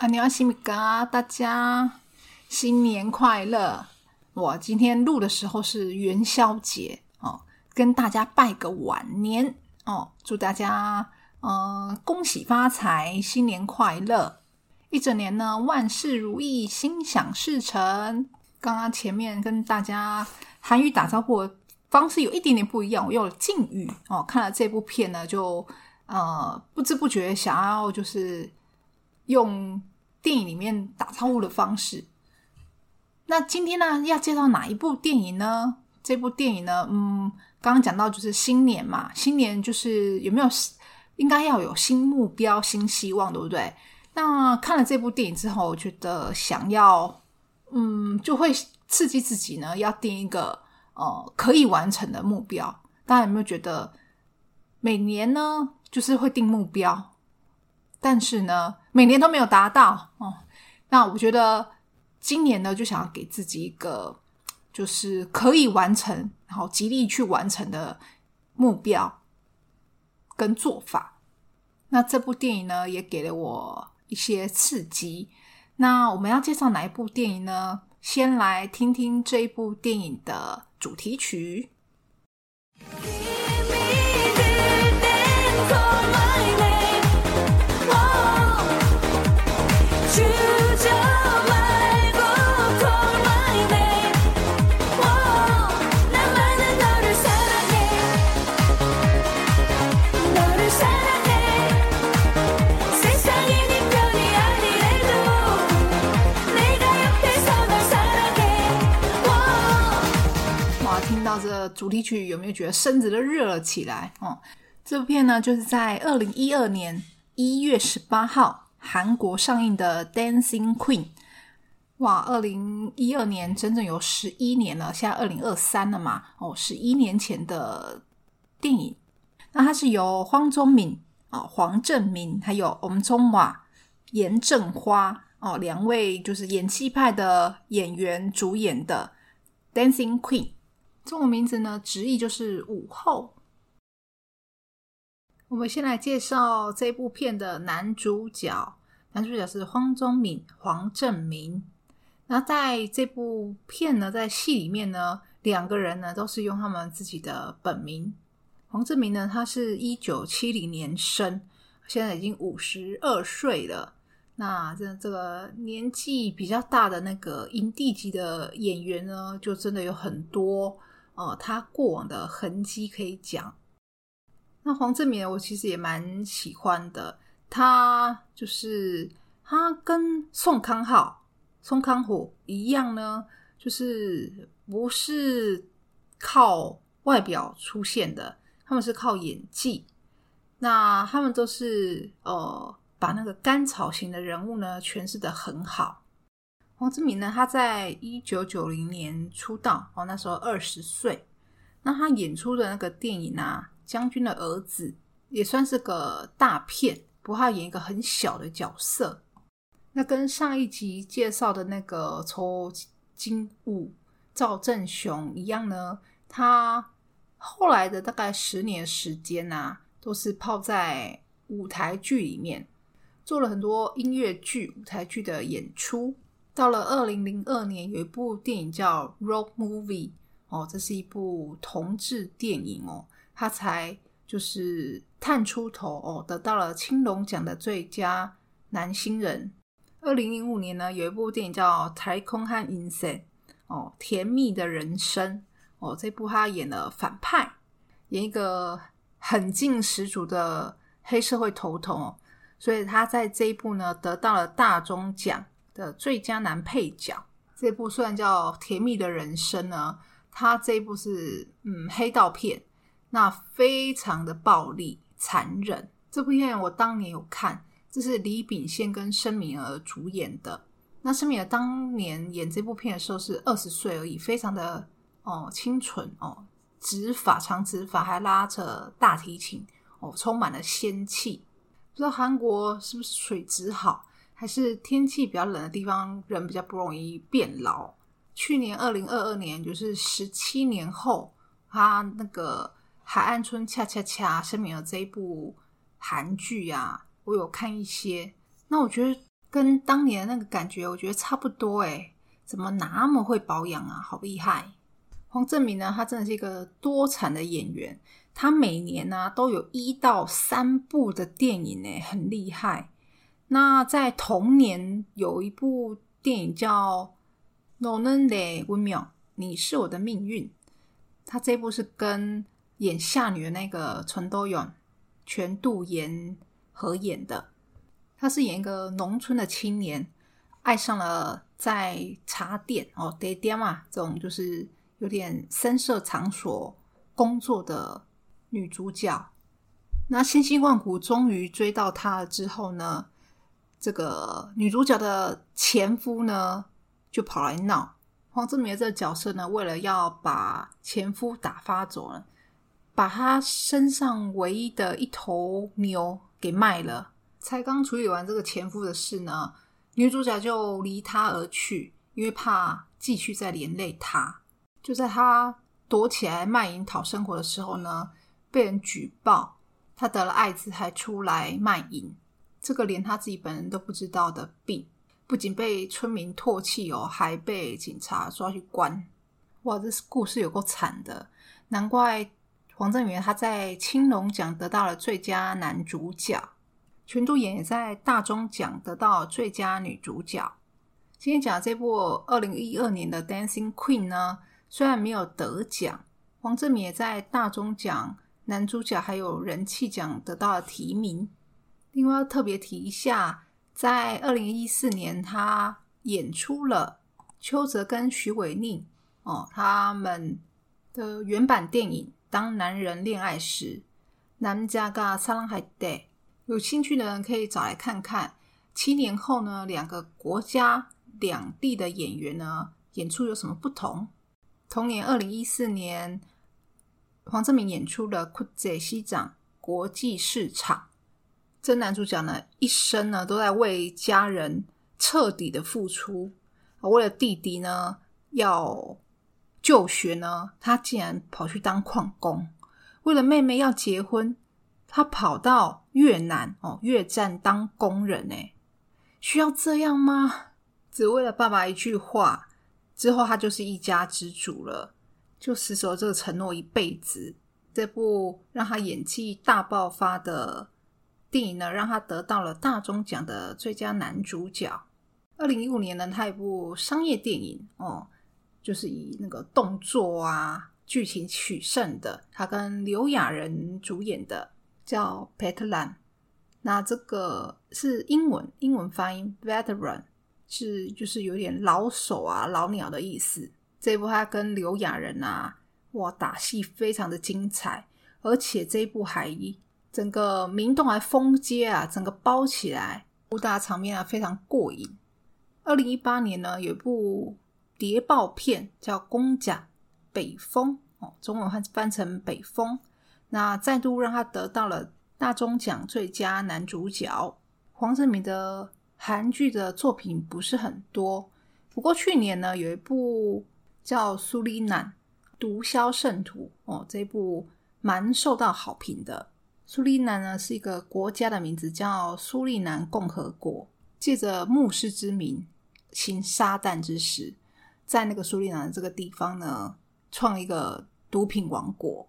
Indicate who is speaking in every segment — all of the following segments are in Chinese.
Speaker 1: 안녕하십니까，大家新年快乐！我今天录的时候是元宵节哦，跟大家拜个晚年哦，祝大家呃恭喜发财，新年快乐！ 一整年呢万事如意，心想事成。刚刚前面跟大家韩语打招呼方式有一点点不一样，我用了敬语哦。看了这部片呢，就呃不知不觉想要就是用电影里面打招呼的方式。那今天呢，要介绍哪一部电影呢？这部电影呢，嗯，刚刚讲到就是新年嘛，新年就是有没有应该要有新目标、新希望，对不对？那看了这部电影之后，我觉得想要，嗯，就会刺激自己呢，要定一个呃可以完成的目标。大家有没有觉得每年呢，就是会定目标，但是呢，每年都没有达到哦？那我觉得今年呢，就想要给自己一个就是可以完成，然后极力去完成的目标跟做法。那这部电影呢，也给了我一些刺激。那我们要介绍哪一部电影呢？先来听听这一部电影的主题曲。主题曲，有没有觉得身子都热了起来？哦，这部片呢，就是在二零一二年一月十八号韩国上映的《Dancing Queen》。哇，二零一二年整整有十一年了，现在二零二三了嘛？哦，十一年前的电影。那它是由荒宗敏啊、黄正明还有我们中瓦、严正花哦两位就是演技派的演员主演的《Dancing Queen》。中文名字呢，直译就是午后。我们先来介绍这部片的男主角，男主角是荒宗敏、黄正明。那在这部片呢，在戏里面呢，两个人呢都是用他们自己的本名。黄正明呢，他是一九七零年生，现在已经五十二岁了。那这这个年纪比较大的那个影帝级的演员呢，就真的有很多呃，他过往的痕迹可以讲。那黄正明我其实也蛮喜欢的，他就是他跟宋康昊、宋康虎一样呢，就是不是靠外表出现的，他们是靠演技。那他们都是呃，把那个甘草型的人物呢诠释的很好。黄志明呢，他在一九九零年出道，哦，那时候二十岁。那他演出的那个电影啊，《将军的儿子》也算是个大片，不过他演一个很小的角色。那跟上一集介绍的那个抽金武赵正雄一样呢，他后来的大概十年时间啊，都是泡在舞台剧里面，做了很多音乐剧、舞台剧的演出。到了二零零二年，有一部电影叫《Road Movie》哦，这是一部同志电影哦，他才就是探出头哦，得到了青龙奖的最佳男新人。二零零五年呢，有一部电影叫《太空和 Insane》哦，《甜蜜的人生》哦，这部他演了反派，演一个狠劲十足的黑社会头头哦，所以他在这一部呢得到了大钟奖的最佳男配角。这部虽然叫《甜蜜的人生》呢，它这一部是嗯黑道片，那非常的暴力残忍。这部片我当年有看，这是李秉宪跟申敏儿主演的。那申敏儿当年演这部片的时候是二十岁而已，非常的哦清纯哦，直发长直发，还拉着大提琴哦，充满了仙气。不知道韩国是不是水质好，还是天气比较冷的地方，人比较不容易变老。去年二零二二年，就是十七年后，他那个《海岸村恰恰恰》声明了这一部韩剧啊，我有看一些，那我觉得跟当年那个感觉，我觉得差不多诶，怎么那么会保养啊，好厉害！黄正明呢，他真的是一个多产的演员，他每年呢、都有一到三部的电影呢，很厉害。那在同年有一部电影叫《No n e d 你是我的命运。他这部是跟演夏女的那个陈多勇、全度妍合演的。他是演一个农村的青年，爱上了在茶店哦爹爹嘛这种就是有点深色场所工作的女主角。那千辛万苦终于追到她了之后呢，这个女主角的前夫呢就跑来闹。黄志明这个角色呢，为了要把前夫打发走了，把他身上唯一的一头牛给卖了。才刚处理完这个前夫的事呢，女主角就离他而去，因为怕继续再连累他。就在他躲起来卖淫讨生活的时候呢，被人举报他得了艾滋，还出来卖淫。这个连他自己本人都不知道的病，不仅被村民唾弃哦，还被警察抓去关。哇，这故事有够惨的，难怪黄正元他在青龙奖得到了最佳男主角。全度妍也在大钟奖得到最佳女主角。今天讲的这部二零一二年的《Dancing Queen》呢，虽然没有得奖，黄正明也在大钟奖男主角还有人气奖得到了提名。另外要特别提一下，在二零一四年，他演出了邱泽跟徐伟宁哦他们的原版电影《当男人恋爱时》，南加嘎萨朗海德。有兴趣的人可以找来看看。七年后呢，两个国家两地的演员呢演出有什么不同？同年二零一四年，黄正明演出了《库泽西长国际市场》。这男主角呢，一生呢都在为家人彻底的付出。为了弟弟呢要就学呢，他竟然跑去当矿工；为了妹妹要结婚，他跑到越南哦，越战当工人呢，需要这样吗？只为了爸爸一句话，之后他就是一家之主了，就死守这个承诺一辈子。这部让他演技大爆发的电影呢，让他得到了大钟奖的最佳男主角。二零一五年呢，他有一部商业电影哦，就是以那个动作啊、剧情取胜的，他跟刘亚仁主演的。叫 Veteran，那这个是英文，英文发音 Veteran 是就是有点老手啊、老鸟的意思。这一部他跟刘亚仁啊，哇，打戏非常的精彩，而且这一部还整个明洞还封街啊，整个包起来，武打场面啊非常过瘾。二零一八年呢，有一部谍报片叫《公甲北风》哦，中文翻翻成北风。那再度让他得到了大钟奖最佳男主角。黄正明的韩剧的作品不是很多，不过去年呢有一部叫《苏里南毒枭圣徒》哦，这部蛮受到好评的。苏里南呢是一个国家的名字，叫苏利南共和国，借着牧师之名行撒旦之实，在那个苏利南这个地方呢，创一个毒品王国。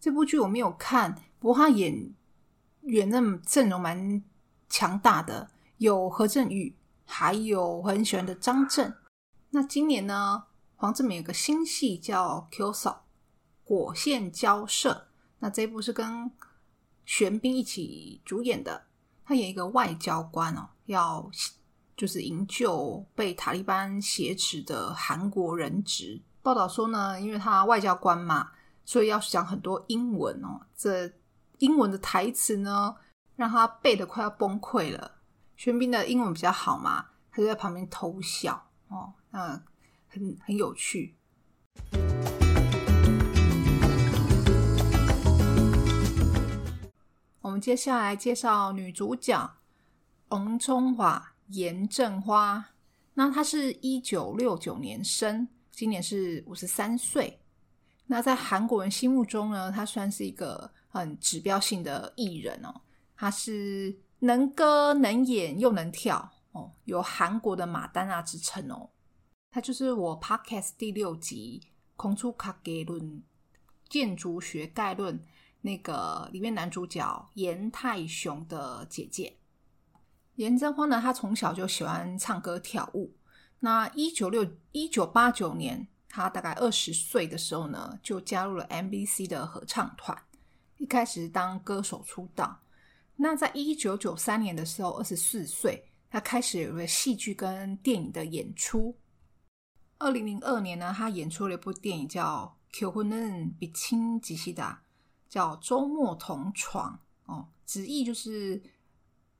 Speaker 1: 这部剧我没有看，不过他演演的阵容蛮强大的，有何振宇，还有我很喜欢的张震。那今年呢，黄志明有个新戏叫《Q 嫂火线交涉》，那这部是跟玄彬一起主演的，他演一个外交官哦，要就是营救被塔利班挟持的韩国人质。报道说呢，因为他外交官嘛。所以要讲很多英文哦，这英文的台词呢，让他背的快要崩溃了。玄彬的英文比较好嘛，他就在旁边偷笑哦，那，很很有趣。我们接下来介绍女主角王中华严正花。那她是一九六九年生，今年是五十三岁。那在韩国人心目中呢，她算是一个很指标性的艺人哦。她是能歌能演又能跳哦，有韩国的马丹娜之称哦。她就是我 podcast 第六集《空出卡给论建筑学概论》那个里面男主角严泰雄的姐姐。严正花呢，她从小就喜欢唱歌跳舞。那一九六一九八九年，她大概二十岁的时候呢，就加入了 MBC 的合唱团，一开始当歌手出道。那在一九九三年的时候，二十四岁，她开始有了戏剧跟电影的演出。二零零二年呢，她演出了一部电影叫《求婚嫩比亲吉西达》，叫《周末同床》哦，直译就是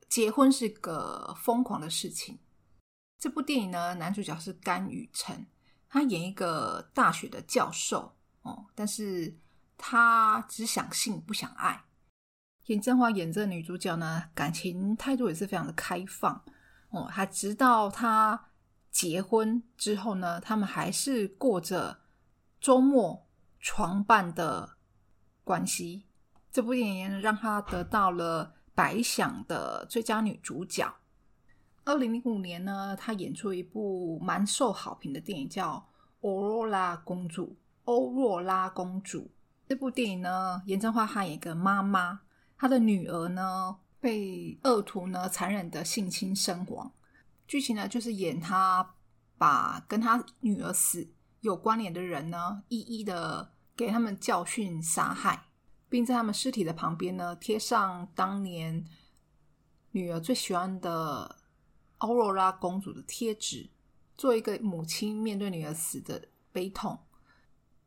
Speaker 1: 结婚是个疯狂的事情。这部电影呢，男主角是甘宇成，他演一个大学的教授哦，但是他只想性不想爱。严正花演这女主角呢，感情态度也是非常的开放哦，他直到他结婚之后呢，他们还是过着周末床伴的关系。这部电影让她得到了百想的最佳女主角。二零零五年呢，她演出一部蛮受好评的电影，叫《欧若拉公主》。欧若拉公主这部电影呢，严正花她演一个妈妈，她的女儿呢被恶徒呢残忍的性侵身亡。剧情呢就是演她把跟她女儿死有关联的人呢，一一的给他们教训杀害，并在他们尸体的旁边呢贴上当年女儿最喜欢的。欧若拉公主的贴纸，做一个母亲面对女儿死的悲痛，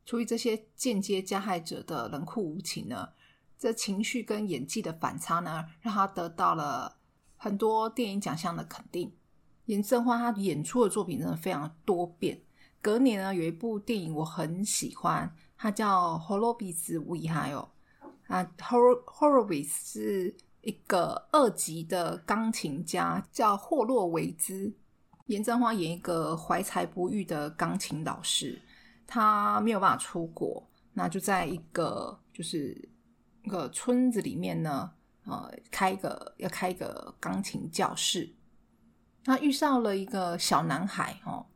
Speaker 1: 出于这些间接加害者的冷酷无情呢，这情绪跟演技的反差呢，让他得到了很多电影奖项的肯定。严正花她演出的作品真的非常多变。隔年呢，有一部电影我很喜欢，它叫《霍洛比斯危害》哦，啊，《Hor Horowitz》是。一个二级的钢琴家叫霍洛维兹，严正花演一个怀才不遇的钢琴老师，他没有办法出国，那就在一个就是一个村子里面呢，呃，开一个要开一个钢琴教室，他遇上了一个小男孩哦，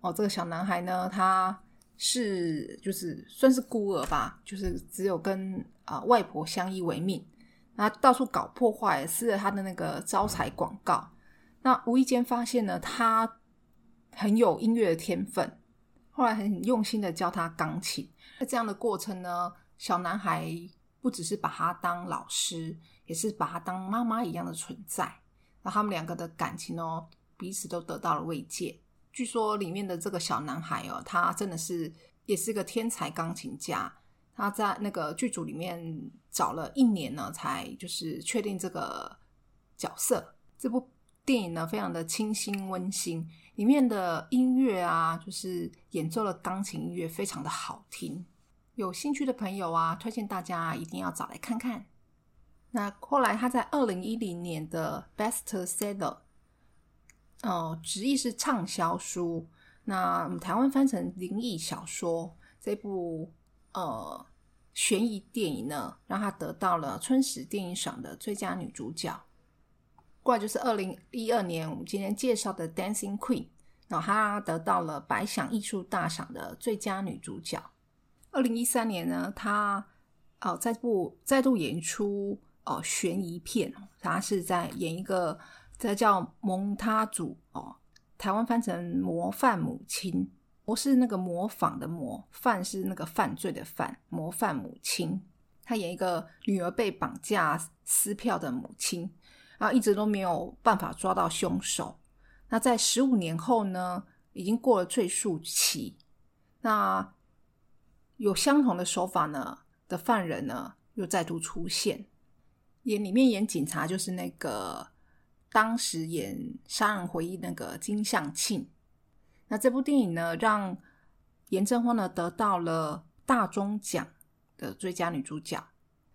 Speaker 1: 哦，这个小男孩呢，他是就是算是孤儿吧，就是只有跟啊外婆相依为命。他到处搞破坏，撕了他的那个招财广告。那无意间发现呢，他很有音乐的天分。后来很用心的教他钢琴。在这样的过程呢，小男孩不只是把他当老师，也是把他当妈妈一样的存在。那他们两个的感情哦，彼此都得到了慰藉。据说里面的这个小男孩哦，他真的是也是个天才钢琴家。他在那个剧组里面找了一年呢，才就是确定这个角色。这部电影呢，非常的清新温馨，里面的音乐啊，就是演奏的钢琴音乐非常的好听。有兴趣的朋友啊，推荐大家一定要找来看看。那后来他在二零一零年的《Best Seller》哦，直译是畅销书，那我们台湾翻成灵异小说这部。呃，悬疑电影呢，让她得到了春史电影赏的最佳女主角。过来就是二零一二年我们今天介绍的《Dancing Queen》，然后她得到了百想艺术大赏的最佳女主角。二零一三年呢，她哦再部再度演出哦悬疑片，她是在演一个这叫蒙他祖哦，台湾翻成模范母亲。模是那个模仿的模，犯是那个犯罪的犯，模范母亲。他演一个女儿被绑架撕票的母亲，然后一直都没有办法抓到凶手。那在十五年后呢，已经过了追诉期，那有相同的手法呢的犯人呢又再度出现。演里面演警察就是那个当时演《杀人回忆》那个金相庆。那这部电影呢，让严正花呢得到了大钟奖的最佳女主角。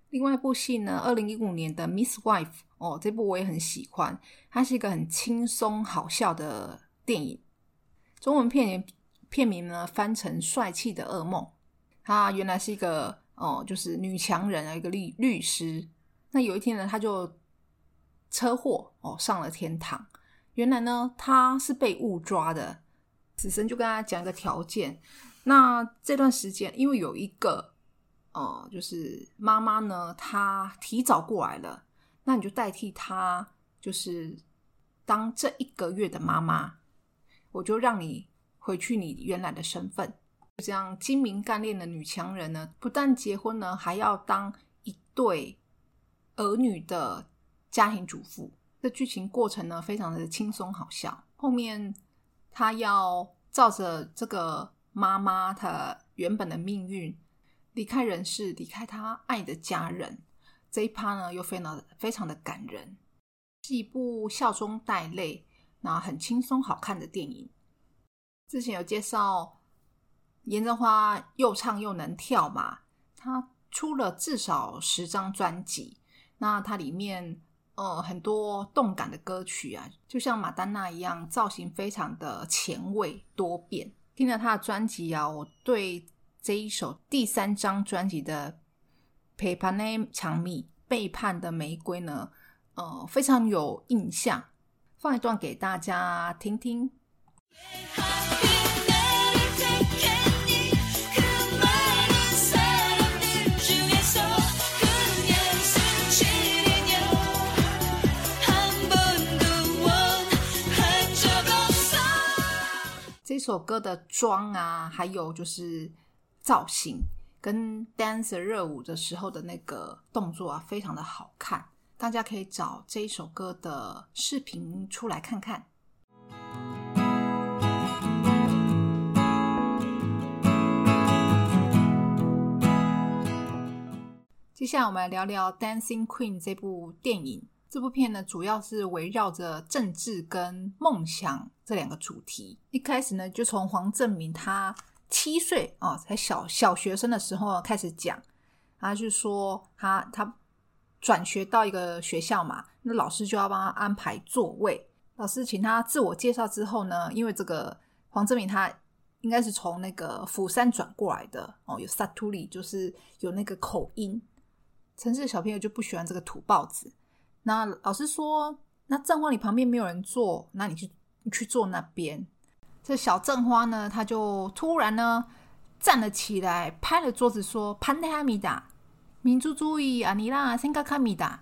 Speaker 1: 另外一部戏呢，二零一五年的《Miss Wife》哦，这部我也很喜欢，它是一个很轻松好笑的电影。中文片片名呢翻成《帅气的噩梦》。她原来是一个哦，就是女强人啊一个律律师。那有一天呢，她就车祸哦上了天堂。原来呢，她是被误抓的。死神就跟他讲一个条件。那这段时间，因为有一个呃，就是妈妈呢，她提早过来了。那你就代替她，就是当这一个月的妈妈，我就让你回去你原来的身份。这样精明干练的女强人呢，不但结婚呢，还要当一对儿女的家庭主妇。这剧情过程呢，非常的轻松好笑。后面他要照着这个妈妈她原本的命运离开人世，离开他爱的家人。这一趴呢，又非常非常的感人，是一部笑中带泪，那很轻松好看的电影。之前有介绍严正花又唱又能跳嘛，她出了至少十张专辑，那它里面呃很多动感的歌曲啊，就像马丹娜一样，造型非常的前卫多变。听了她的专辑啊，我对这一首第三张专辑的。陪伴的长蜜，背叛的玫瑰呢？呃，非常有印象，放一段给大家听听。这首歌的妆啊，还有就是造型。跟 dancer 热舞的时候的那个动作啊，非常的好看，大家可以找这一首歌的视频出来看看。接下来我们来聊聊《Dancing Queen》这部电影。这部片呢，主要是围绕着政治跟梦想这两个主题。一开始呢，就从黄正明他。七岁啊，才小小学生的时候开始讲，他就说他他转学到一个学校嘛，那老师就要帮他安排座位。老师请他自我介绍之后呢，因为这个黄正明他应该是从那个釜山转过来的哦，有萨图里就是有那个口音，城市小朋友就不喜欢这个土包子。那老师说，那正花你旁边没有人坐，那你去你去坐那边。这小正花呢，他就突然呢站了起来，拍了桌子说：“潘德哈米达，民族主义啊，尼拉辛卡卡米达，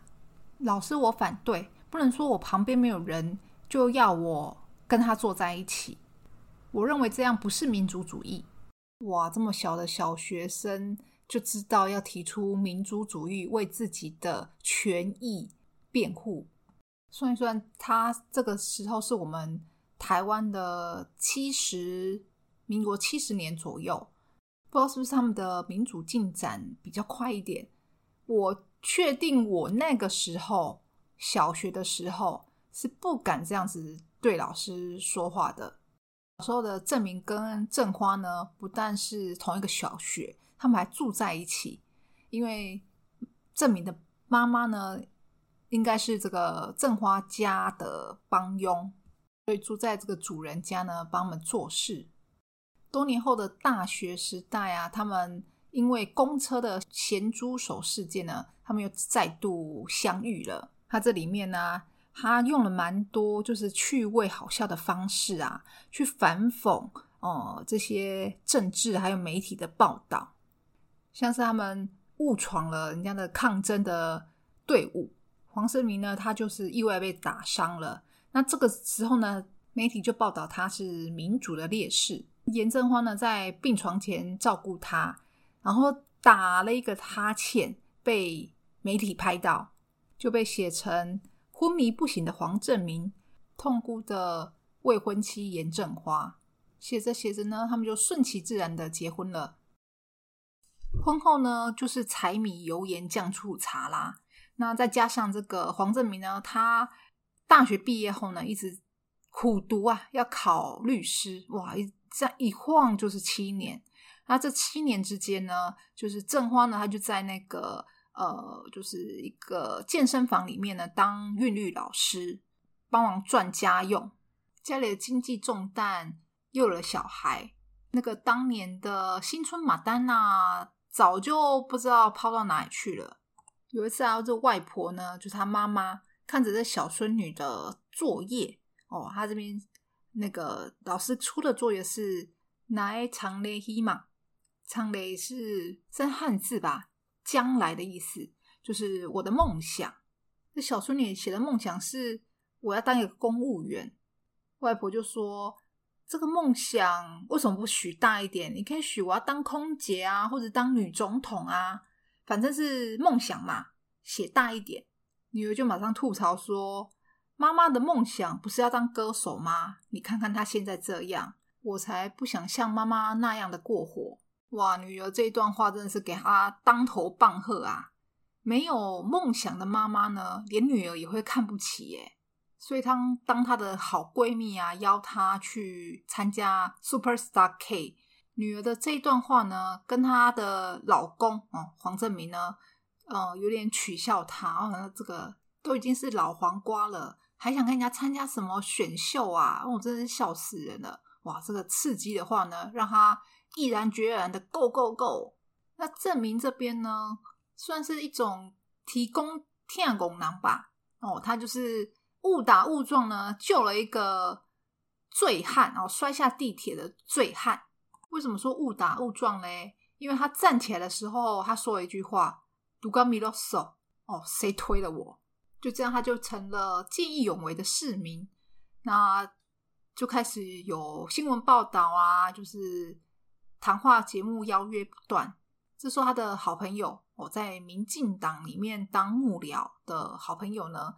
Speaker 1: 老师我反对，不能说我旁边没有人就要我跟他坐在一起。我认为这样不是民族主义。哇，这么小的小学生就知道要提出民族主义，为自己的权益辩护。算一算，他这个时候是我们。”台湾的七十，民国七十年左右，不知道是不是他们的民主进展比较快一点。我确定我那个时候小学的时候是不敢这样子对老师说话的。小时候的郑明跟郑花呢，不但是同一个小学，他们还住在一起。因为郑明的妈妈呢，应该是这个郑花家的帮佣。所以住在这个主人家呢，帮他们做事。多年后的大学时代啊，他们因为公车的咸猪手事件呢，他们又再度相遇了。他这里面呢，他用了蛮多就是趣味好笑的方式啊，去反讽哦这些政治还有媒体的报道，像是他们误闯了人家的抗争的队伍，黄胜明呢，他就是意外被打伤了。那这个时候呢，媒体就报道他是民主的烈士。严正花呢，在病床前照顾他，然后打了一个哈欠，被媒体拍到，就被写成昏迷不醒的黄正明，痛哭的未婚妻严正花。写着写着呢，他们就顺其自然的结婚了。婚后呢，就是柴米油盐酱醋茶啦。那再加上这个黄正明呢，他。大学毕业后呢，一直苦读啊，要考律师。哇，一这样一晃就是七年。那这七年之间呢，就是郑花呢，她就在那个呃，就是一个健身房里面呢当韵律老师，帮忙赚家用，家里的经济重担，又有了小孩，那个当年的新春马丹娜早就不知道抛到哪里去了。有一次啊，这外婆呢，就是她妈妈看着这小孙女的作业哦，她这边那个老师出的作业是“来长雷希嘛”，长雷是真汉字吧，将来的意思，就是我的梦想。这小孙女写的梦想是我要当一个公务员，外婆就说：“这个梦想为什么不许大一点？你可以许我要当空姐啊，或者当女总统啊。”反正是梦想嘛，写大一点。女儿就马上吐槽说：“妈妈的梦想不是要当歌手吗？你看看她现在这样，我才不想像妈妈那样的过活。”哇，女儿这一段话真的是给她当头棒喝啊！没有梦想的妈妈呢，连女儿也会看不起耶。所以当当她的好闺蜜啊邀她去参加 Super Star K。女儿的这一段话呢，跟她的老公哦黄正明呢，呃，有点取笑她哦，这个都已经是老黄瓜了，还想跟人家参加什么选秀啊？哦，真是笑死人了！哇，这个刺激的话呢，让他毅然决然的 go go go。那证明这边呢，算是一种提供天功能吧？哦，他就是误打误撞呢，救了一个醉汉哦，摔下地铁的醉汉。为什么说误打误撞嘞？因为他站起来的时候，他说了一句话：“独高米罗手哦，谁推了我？”就这样，他就成了见义勇为的市民。那就开始有新闻报道啊，就是谈话节目邀约不断。这时候，他的好朋友哦，在民进党里面当幕僚的好朋友呢，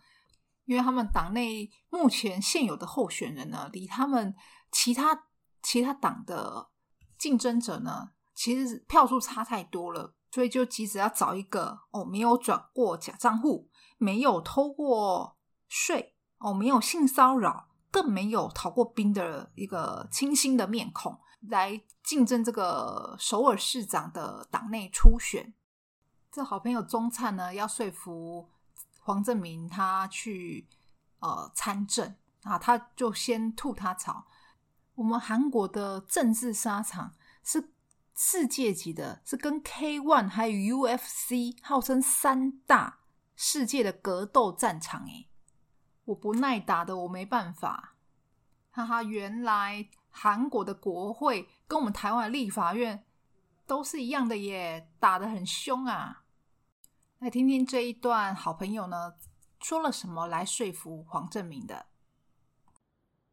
Speaker 1: 因为他们党内目前现有的候选人呢，离他们其他其他党的。竞争者呢，其实票数差太多了，所以就急着要找一个哦，没有转过假账户，没有偷过税，哦，没有性骚扰，更没有逃过兵的一个清新的面孔来竞争这个首尔市长的党内初选。这好朋友钟灿呢，要说服黄正明他去呃参政啊，他就先吐他槽。我们韩国的政治沙场是世界级的，是跟 K One 还有 UFC 号称三大世界的格斗战场。诶，我不耐打的，我没办法。哈哈，原来韩国的国会跟我们台湾的立法院都是一样的耶，打得很凶啊！来听听这一段，好朋友呢说了什么来说服黄正明的。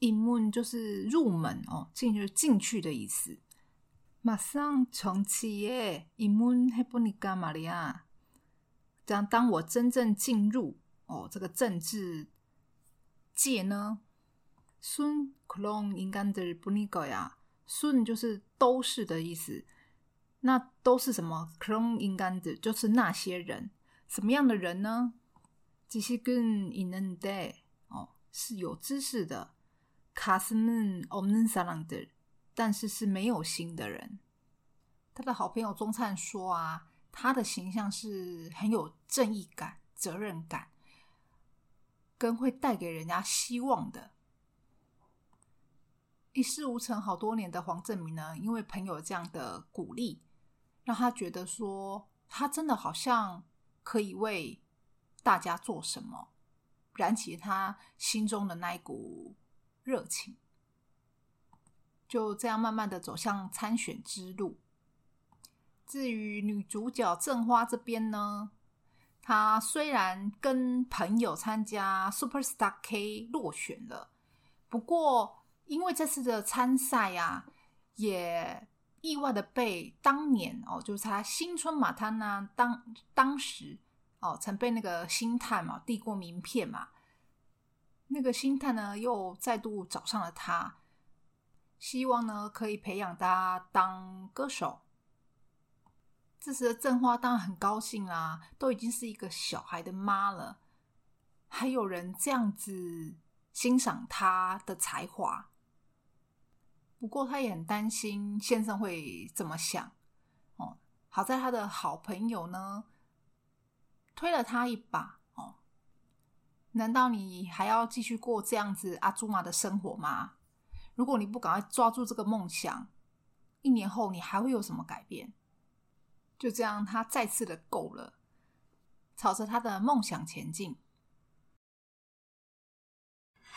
Speaker 1: 一门就是入门哦，进就是进去的意思。马上重启耶，一门해보니까말이야。这样，当我真正进入哦这个政治界呢，순그런인간들뿐이거야。순就是都是的意思，那都是什么？그런인간들就是那些人，什么样的人呢？지식은있는데哦，是有知识的。 가슴은없는사람들但是是没有心的人。他的好朋友钟灿说啊，他的形象是很有正义感、责任感，跟会带给人家希望的。一事无成好多年的黄正明呢，因为朋友这样的鼓励，让他觉得说他真的好像可以为大家做什么，燃起他心中的那一股 热情。就这样慢慢的走向参选之路。至于女主角郑花这边呢，她虽然跟朋友参加 Super Star K 落选了，不过因为这次的参赛呀、也意外的被当年哦，就是她新春马滩呢当当时哦，曾被那个星探嘛递过名片嘛，那个星探呢又再度找上了他，希望呢可以培养他当歌手。这时的正花当然很高兴啦，都已经是一个小孩的妈了，还有人这样子欣赏她的才华。不过她也很担心先生会怎么想哦。好在她的好朋友呢推了她一把。难道你还要继续过这样子阿朱玛的生活吗？如果你不赶快抓住这个梦想，一年后你还会有什么改变？就这样，他再次的够了，朝着他的梦想前进。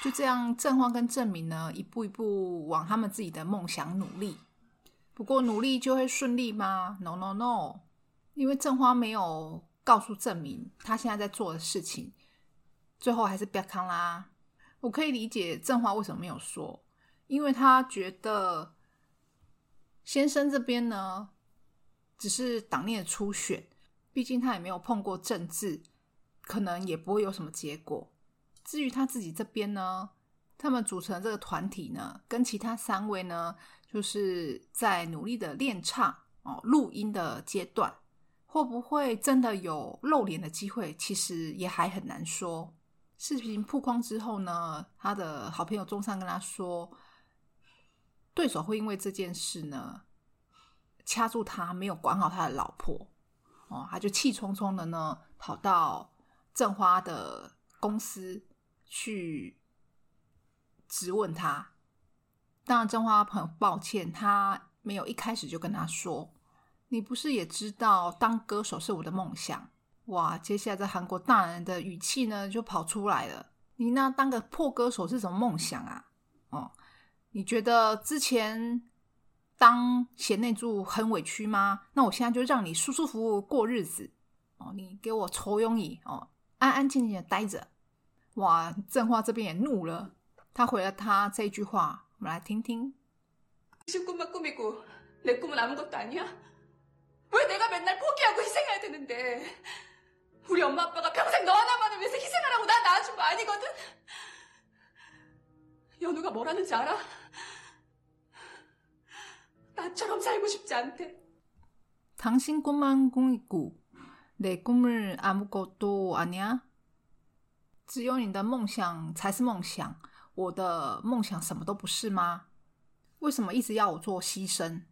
Speaker 1: 就这样，郑欢跟正明呢，一步一步往他们自己的梦想努力。不过，努力就会顺利吗？No No No，因为正花没有告诉正明他现在在做的事情，最后还是不要康啦。我可以理解正华为什么没有说，因为他觉得先生这边呢。只是党内的初选，毕竟他也没有碰过政治，可能也不会有什么结果。至于他自己这边呢，他们组成这个团体呢，跟其他三位呢，就是在努力的练唱哦，录音的阶段，会不会真的有露脸的机会，其实也还很难说。视频曝光之后呢，他的好朋友中山跟他说，对手会因为这件事呢。掐住他，没有管好他的老婆，哦，他就气冲冲的呢，跑到郑花的公司去质问他。当然，郑花很抱歉，他没有一开始就跟他说：“你不是也知道当歌手是我的梦想？”哇，接下来在韩国大人的语气呢就跑出来了：“你那当个破歌手是什么梦想啊？哦，你觉得之前？”当贤内助很委屈吗？那我现在就让你舒舒服服过日子哦。你给我抽庸椅哦，安安静静的待着。哇，郑花这边也怒了，他回了他这句话，我们来听听。
Speaker 2: 신꿈만꾸미고내꿈은아무것도아니야왜내가맨날포기하고희생해야되는데 우리엄마아빠가평생너하나만을위해서희생하라고나낳준거아니거든연우가뭐라는지알아 나처럼 살고 싶지 않대.
Speaker 1: 당신 꿈만 꿈이고 내 꿈을 아무것도 아니야? 只有你的梦想才是梦想，我的梦想什么都不是吗？为什么一直要我做牺牲？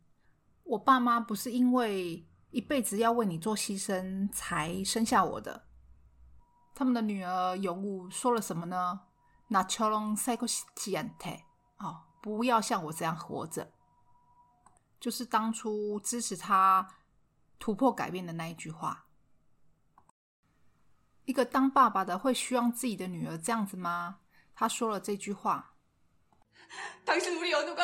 Speaker 1: 我爸妈不是因为 一辈子要为你做牺牲才生下我的。他们的女儿永武说了什么呢？나처럼살고싶지않 대。 哦，不要像我这样活着。就是当初支持他突破改变的那一句话。一个当爸爸的会希望自己的女儿这样子吗？他说了这句话。
Speaker 2: 당신우리연우가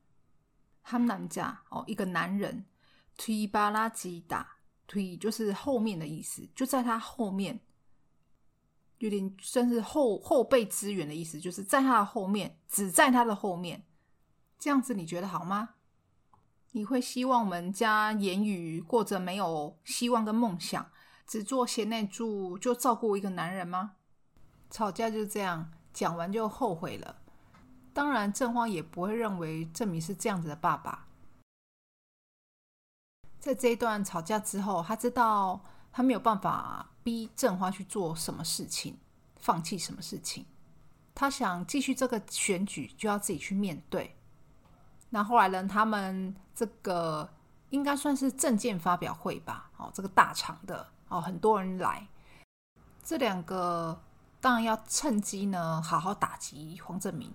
Speaker 1: 他们男家哦，一个男人，推巴拉吉达，推就是后面的意思，就在他后面。有点算是后后备资源的意思，就是在他的后面，只在他的后面，这样子你觉得好吗？你会希望我们家言语过着没有希望跟梦想，只做贤内助，就照顾一个男人吗？吵架就这样，讲完就后悔了。当然，郑荒也不会认为郑明是这样子的爸爸。在这一段吵架之后，他知道他没有办法逼郑花去做什么事情，放弃什么事情。他想继续这个选举，就要自己去面对。那后来呢？他们这个应该算是证件发表会吧？哦，这个大场的哦，很多人来。这两个当然要趁机呢，好好打击黄正明。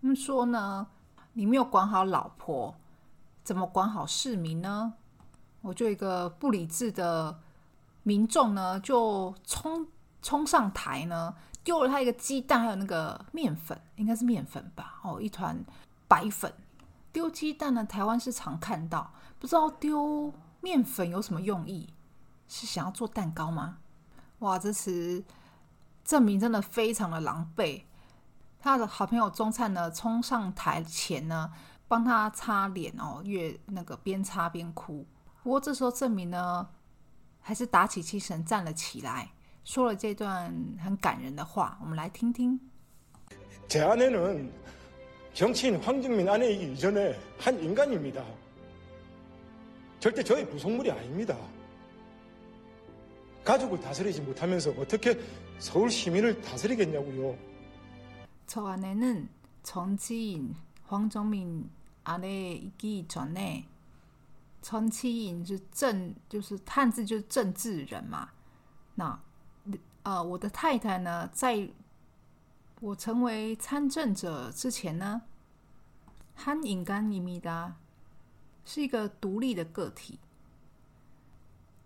Speaker 1: 他们说呢，你没有管好老婆，怎么管好市民呢？我就一个不理智的民众呢，就冲冲上台呢，丢了他一个鸡蛋，还有那个面粉，应该是面粉吧？哦，一团白粉。丢鸡蛋呢，台湾是常看到，不知道丢面粉有什么用意？是想要做蛋糕吗？哇，这次证明真的非常的狼狈。他的好朋友钟灿呢，冲上台前呢，帮他擦脸哦，越那个边擦边哭。不过这时候证明呢，还是打起精神站了起来，说了这段很感人的话。我们来听听。
Speaker 3: 제 아내는 정치인 황정민 아내이기 이전에 한 인간입니다. 절대 저의 부속물이 아닙니다. 가족을 다스리지 못하면서 어떻게 서울 시민을 다스리겠냐고요.
Speaker 1: 저 아내는 정치인 황정민 아내이기 전에 정치인 是政，就是汉字就是政治人嘛。那呃，我的太太呢，在我成为参政者之前呢，한인간입니다，是一个独立的个体。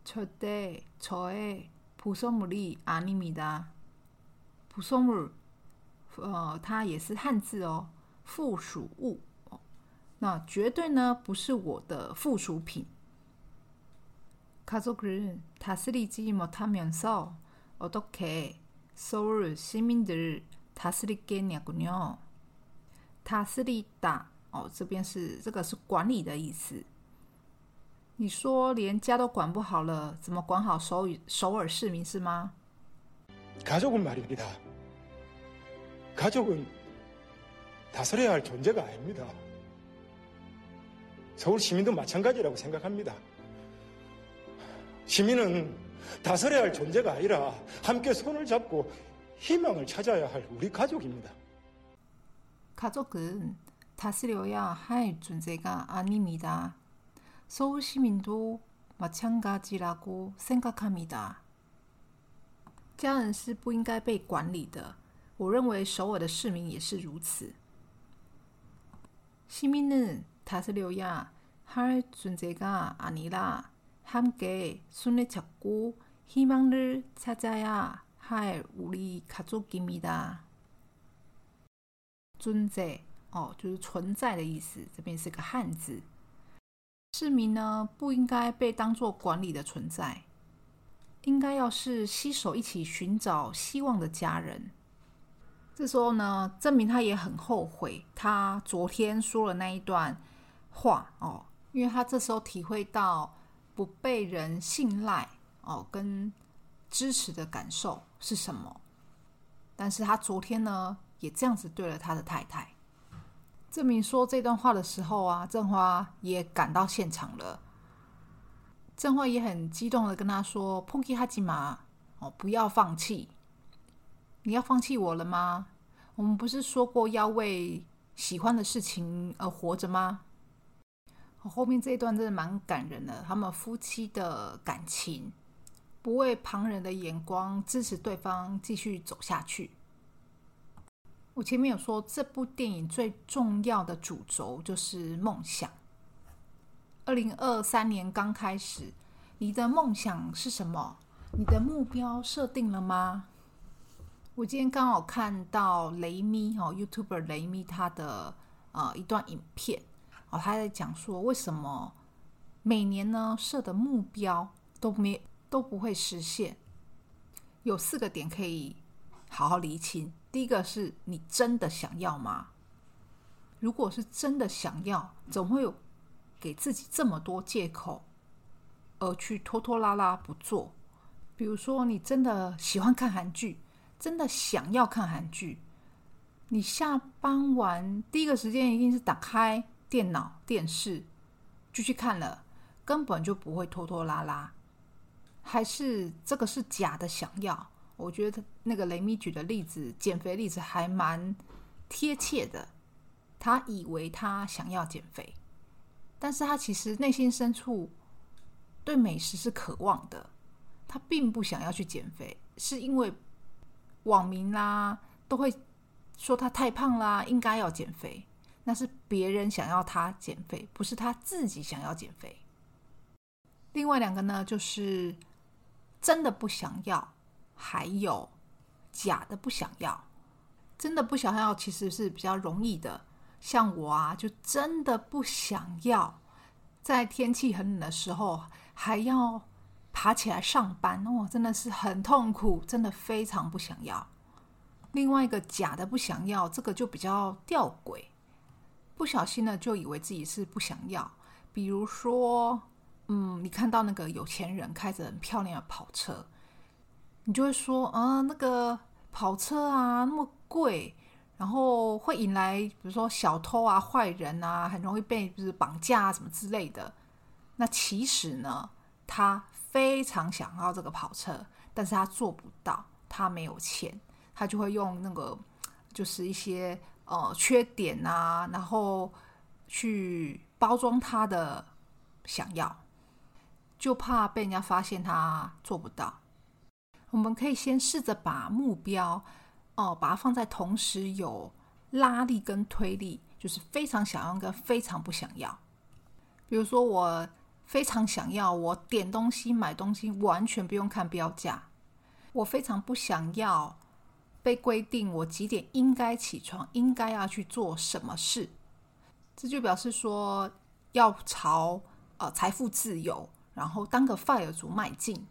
Speaker 1: 절대저의부속물이아닙니다。부속물， 呃，它也是汉字哦，附属物。哦那绝对呢不是我的附属品。가족을다스리지못하면서어떻게서울시민들을다스리겠냐군요。다스리다哦，这边是这个是管理的意思。你说连家都管不好了，怎么管好首尔首尔市民是吗？
Speaker 3: 가족은 말입니다. 가족은 다스려야 할 존재가 아닙니다. 서울 시민도 마찬가지라고 생각합니다. 시민은 다스려야 할 존재가 아니라 함께 손을 잡고 희망을 찾아야 할 우리 가족입니다.
Speaker 1: 가족은 다스려야 할 존재가 아닙니다. 서울 시민도 마찬가지라고 생각합니다. 家人是不应该被管理的。 我认为首尔的市民也是如此。시민은 다스려야 할 존재가 아니라 함께 손을 잡고 희망을 찾아야 할 우리 가족입니다. 존재哦，就是存在的意思，这边是个汉字。市民呢，不应该被当作管理的存在，应该要是携手一起寻找希望的家人。 这时候呢，证明他也很后悔，他昨天说了那一段话哦，因为他这时候体会到不被人信赖哦跟支持的感受是什么。但是他昨天呢，也这样子对了他的太太，证明说这段话的时候啊，正花也赶到现场了，正花也很激动的跟他说：“Punky 哈吉玛，哦，不要放弃。”你要放弃我了吗？我们不是说过要为喜欢的事情而活着吗？”后面这一段真的蛮感人的，他们夫妻的感情，不为旁人的眼光支持对方继续走下去。我前面有说，这部电影最重要的主轴就是梦想。二零二三年刚开始，你的梦想是什么？你的目标设定了吗？我今天刚好看到雷咪哦，YouTuber 雷咪他的呃一段影片哦，他在讲说为什么每年呢设的目标都没都不会实现，有四个点可以好好厘清。第一个是你真的想要吗？如果是真的想要，怎么会有给自己这么多借口，而去拖拖拉拉不做？比如说，你真的喜欢看韩剧，真的想要看韩剧，你下班完第一个时间一定是打开电脑、电视就去看了，根本就不会拖拖拉拉。还是这个是假的想要？我觉得那个雷米举的例子，减肥例子还蛮贴切的。他以为他想要减肥，但是他其实内心深处对美食是渴望的。他并不想要去减肥，是因为网民啦都会说他太胖啦，应该要减肥。那是别人想要他减肥，不是他自己想要减肥。另外两个呢，就是真的不想要。还有假的不想要。真的不想要其实是比较容易的，像我啊，就真的不想要在天气很冷的时候还要爬起来上班哦，真的是很痛苦，真的非常不想要。另外一个假的不想要，这个就比较吊诡，不小心呢就以为自己是不想要。比如说，嗯，你看到那个有钱人开着很漂亮的跑车，你就会说啊，那个跑车啊那么贵，然后会引来比如说小偷啊、坏人啊，很容易被就是绑架啊什么之类的。那其实呢，他非常想要这个跑车，但是他做不到，他没有钱，他就会用那个就是一些呃缺点啊，然后去包装他的想要，就怕被人家发现他做不到。我们可以先试着把目标哦，把它放在同时有拉力跟推力，就是非常想要跟非常不想要。比如说，我非常想要，我点东西、买东西完全不用看标价；我非常不想要被规定我几点应该起床，应该要去做什么事。这就表示说要朝呃财富自由，然后当个 fire 族迈进。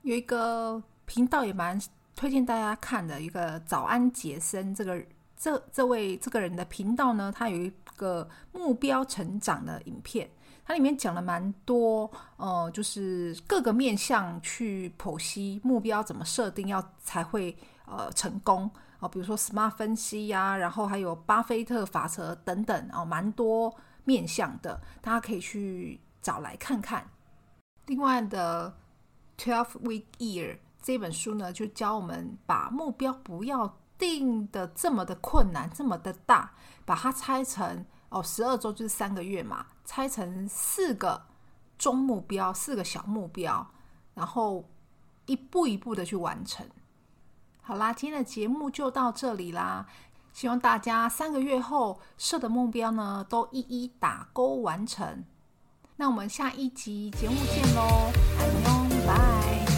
Speaker 1: 有一个频道也蛮推荐大家看的，一个早安杰森这个这这位这个人的频道呢，他有一个目标成长的影片，它里面讲了蛮多，呃，就是各个面向去剖析目标怎么设定要才会呃成功啊、比如说 SMART 分析呀、然后还有巴菲特法则等等哦，蛮多面向的，大家可以去找来看看。另外的 Twelve Week Year 这本书呢，就教我们把目标不要定的这么的困难，这么的大，把它拆成哦，十二周就是三个月嘛，拆成四个中目标，四个小目标，然后一步一步的去完成。好啦，今天的节目就到这里啦，希望大家三个月后设的目标呢，都一一打勾完成。那我们下一集节目见喽，安妞。